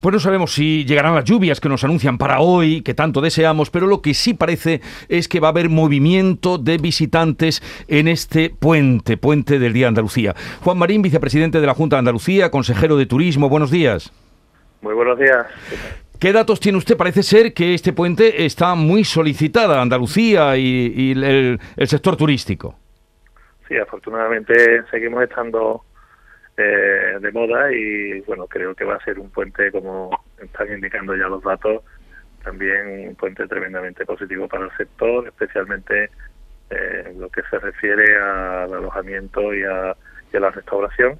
Pues no sabemos si llegarán las lluvias que nos anuncian para hoy, que tanto deseamos, pero lo que sí parece es que va a haber movimiento de visitantes en este puente, puente del Día de Andalucía. Juan Marín, vicepresidente de la Junta de Andalucía, consejero de Turismo, buenos días. Muy buenos días. ¿Qué datos tiene usted? Parece ser que este puente está muy solicitada, Andalucía y, el sector turístico. Sí, afortunadamente seguimos estando eh, de moda y bueno, creo que va a ser un puente, como están indicando ya los datos, también un puente tremendamente positivo para el sector, especialmente eh, en lo que se refiere al alojamiento y a, la restauración.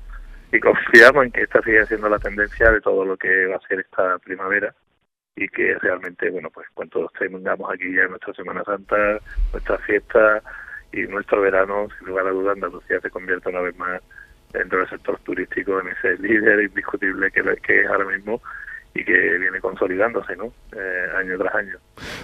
Y confiamos en que esta siga siendo la tendencia de todo lo que va a ser esta primavera y que realmente, bueno, pues cuando tengamos aquí ya nuestra Semana Santa, nuestra fiesta y nuestro verano, sin lugar a dudas, Andalucía se convierta una vez más dentro del sector turístico en ese líder indiscutible que, es ahora mismo y que viene consolidándose, ¿no? Eh, año tras año.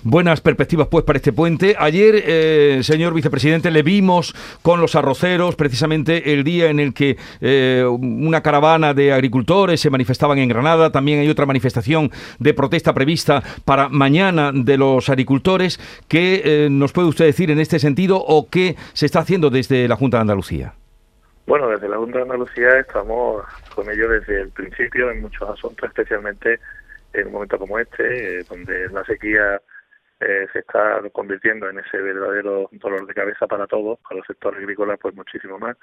Buenas perspectivas, pues, para este puente. Ayer, eh, señor vicepresidente, le vimos con los arroceros, precisamente el día en el que eh, una caravana de agricultores se manifestaban en Granada. También hay otra manifestación de protesta prevista para mañana de los agricultores. ¿Qué nos puede usted decir en este sentido o qué se está haciendo desde la Junta de Andalucía? Bueno, desde la Junta de Andalucía estamos con ellos desde el principio en muchos asuntos, especialmente en un momento como este, eh, donde la sequía eh, se está convirtiendo en ese verdadero dolor de cabeza para todos, para el sector agrícola pues muchísimo más,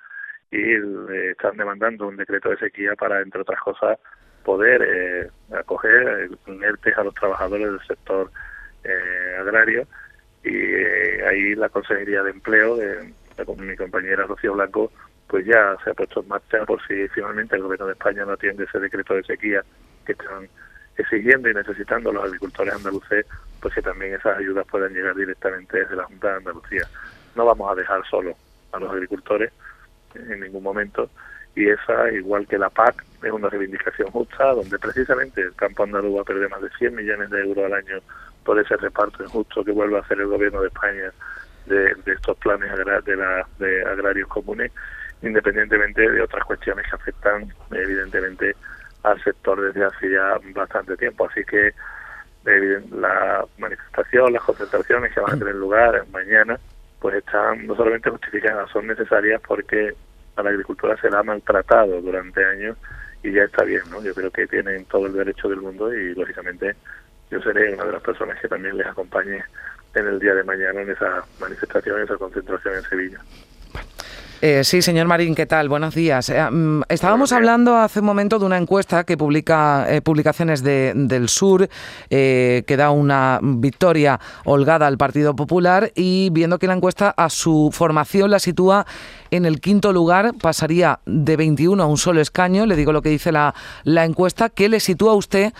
y eh, están demandando un decreto de sequía para, entre otras cosas, poder acoger ERTE a los trabajadores del sector agrario. Y ahí la Consejería de Empleo de, de mi compañera Rocío Blanco pues ya se ha puesto en marcha por si finalmente el gobierno de España no atiende ese decreto de sequía que están exigiendo y necesitando los agricultores andaluces, pues que también esas ayudas puedan llegar directamente desde la Junta de Andalucía. No vamos a dejar solo a los agricultores en ningún momento y esa, igual que la PAC, es una reivindicación justa donde precisamente el campo andaluz va a perder más de 100 millones de euros al año por ese reparto injusto que vuelve a hacer el gobierno de España de, estos planes de, la, de agrarios comunes independientemente de otras cuestiones que afectan evidentemente al sector desde hace ya bastante tiempo. Así que la manifestación, las concentraciones que van a tener lugar mañana, pues están no solamente justificadas, son necesarias porque a la agricultura se la ha maltratado durante años y ya está bien, ¿no? Yo creo que tienen todo el derecho del mundo y lógicamente yo seré una de las personas que también les acompañe en el día de mañana en esa manifestación, en esa concentración en Sevilla. Eh, sí, señor Marín, ¿qué tal? Buenos días. Eh, mm, estábamos hablando hace un momento de una encuesta que publica eh, Publicaciones del Sur, que da una victoria holgada al Partido Popular y viendo que la encuesta a su formación la sitúa en el quinto lugar, pasaría de 21 a un solo escaño, le digo lo que dice la, la encuesta, que le sitúa a usted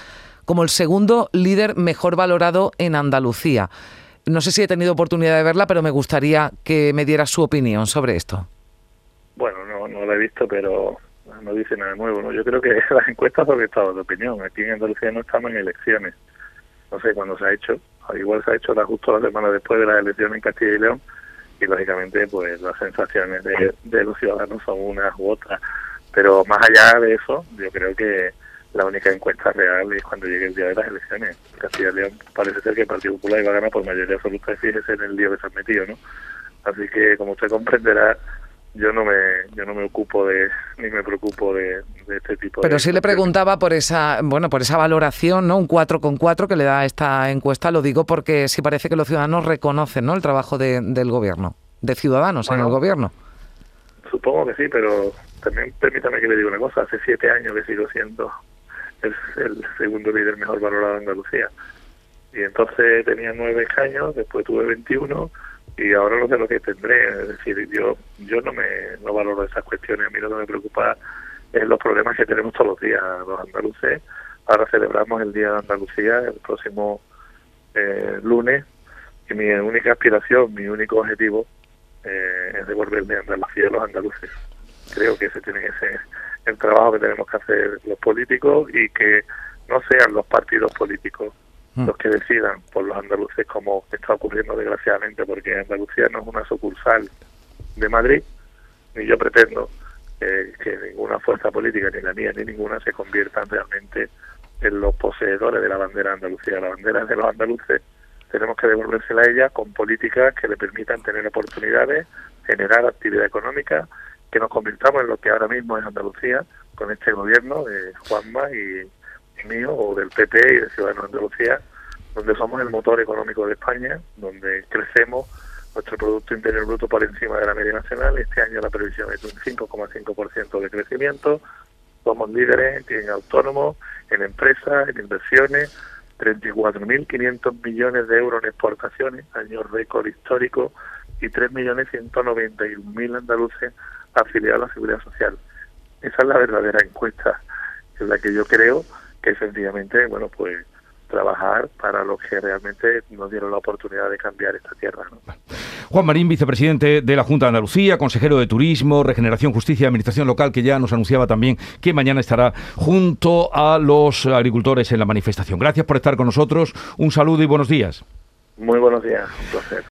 como el segundo líder mejor valorado en Andalucía. No sé si he tenido oportunidad de verla, pero me gustaría que me diera su opinión sobre esto. Bueno, no, no lo he visto, pero no dice nada nuevo. ¿no? Yo creo que las encuestas son estado de opinión. Aquí en Andalucía no estamos en elecciones. No sé cuándo se ha hecho. Igual se ha hecho justo la semana después de las elecciones en Castilla y León. Y lógicamente, pues las sensaciones de, los ciudadanos son unas u otras. Pero más allá de eso, yo creo que la única encuesta real es cuando llegue el día de las elecciones. Castilla y León parece ser que el Partido Popular iba a ganar por mayoría absoluta, fíjese en el día que se han metido, ¿no? Así que, como usted comprenderá, yo no me yo no me ocupo de ni me preocupo de, este tipo pero sí le preguntaba por esa bueno por esa valoración no un 4,4 que le da esta encuesta lo digo porque sí parece que los ciudadanos reconocen no el trabajo del gobierno de ciudadanos en el gobierno. Supongo que sí pero también permítame que le diga una cosa. Hace siete años que sigo siendo el, el segundo líder mejor valorado de Andalucía. Y entonces tenía nueve años después tuve 21 y ahora no sé lo que tendré, es decir, yo yo no me no valoro esas cuestiones, a mí lo que me preocupa es los problemas que tenemos todos los días los andaluces. Ahora celebramos el Día de Andalucía el próximo eh, lunes y mi única aspiración, mi único objetivo eh, es devolverme a Andalucía a los andaluces. Creo que ese tiene que ser el trabajo que tenemos que hacer los políticos y que no sean los partidos políticos Mm. los que decidan por los andaluces como está ocurriendo desgraciadamente porque Andalucía no es una sucursal de Madrid ni yo pretendo eh, que ninguna fuerza política ni la mía ni ninguna se conviertan realmente en los poseedores de la bandera Andalucía. La bandera de los andaluces tenemos que devolvérsela a ella con políticas que le permitan tener oportunidades, generar actividad económica, que nos convirtamos en lo que ahora mismo es Andalucía, con este gobierno de Juanma y, mío, o del PP y de Ciudadanos de Andalucía, donde somos el motor económico de España, donde crecemos nuestro Producto Interior Bruto por encima de la media nacional. Este año la previsión es de un 5,5% de crecimiento. Somos líderes en autónomos, en empresas, en inversiones, 34.500 millones de euros en exportaciones, año récord histórico, y 3.191.000 andaluces afiliados a la Seguridad Social. Esa es la verdadera encuesta en la que yo creo que efectivamente, bueno, pues trabajar para los que realmente nos dieron la oportunidad de cambiar esta tierra. Juan Marín, vicepresidente de la Junta de Andalucía, consejero de Turismo, Regeneración, Justicia y Administración Local, que ya nos anunciaba también que mañana estará junto a los agricultores en la manifestación. Gracias por estar con nosotros. Un saludo y buenos días. Muy buenos días, un placer.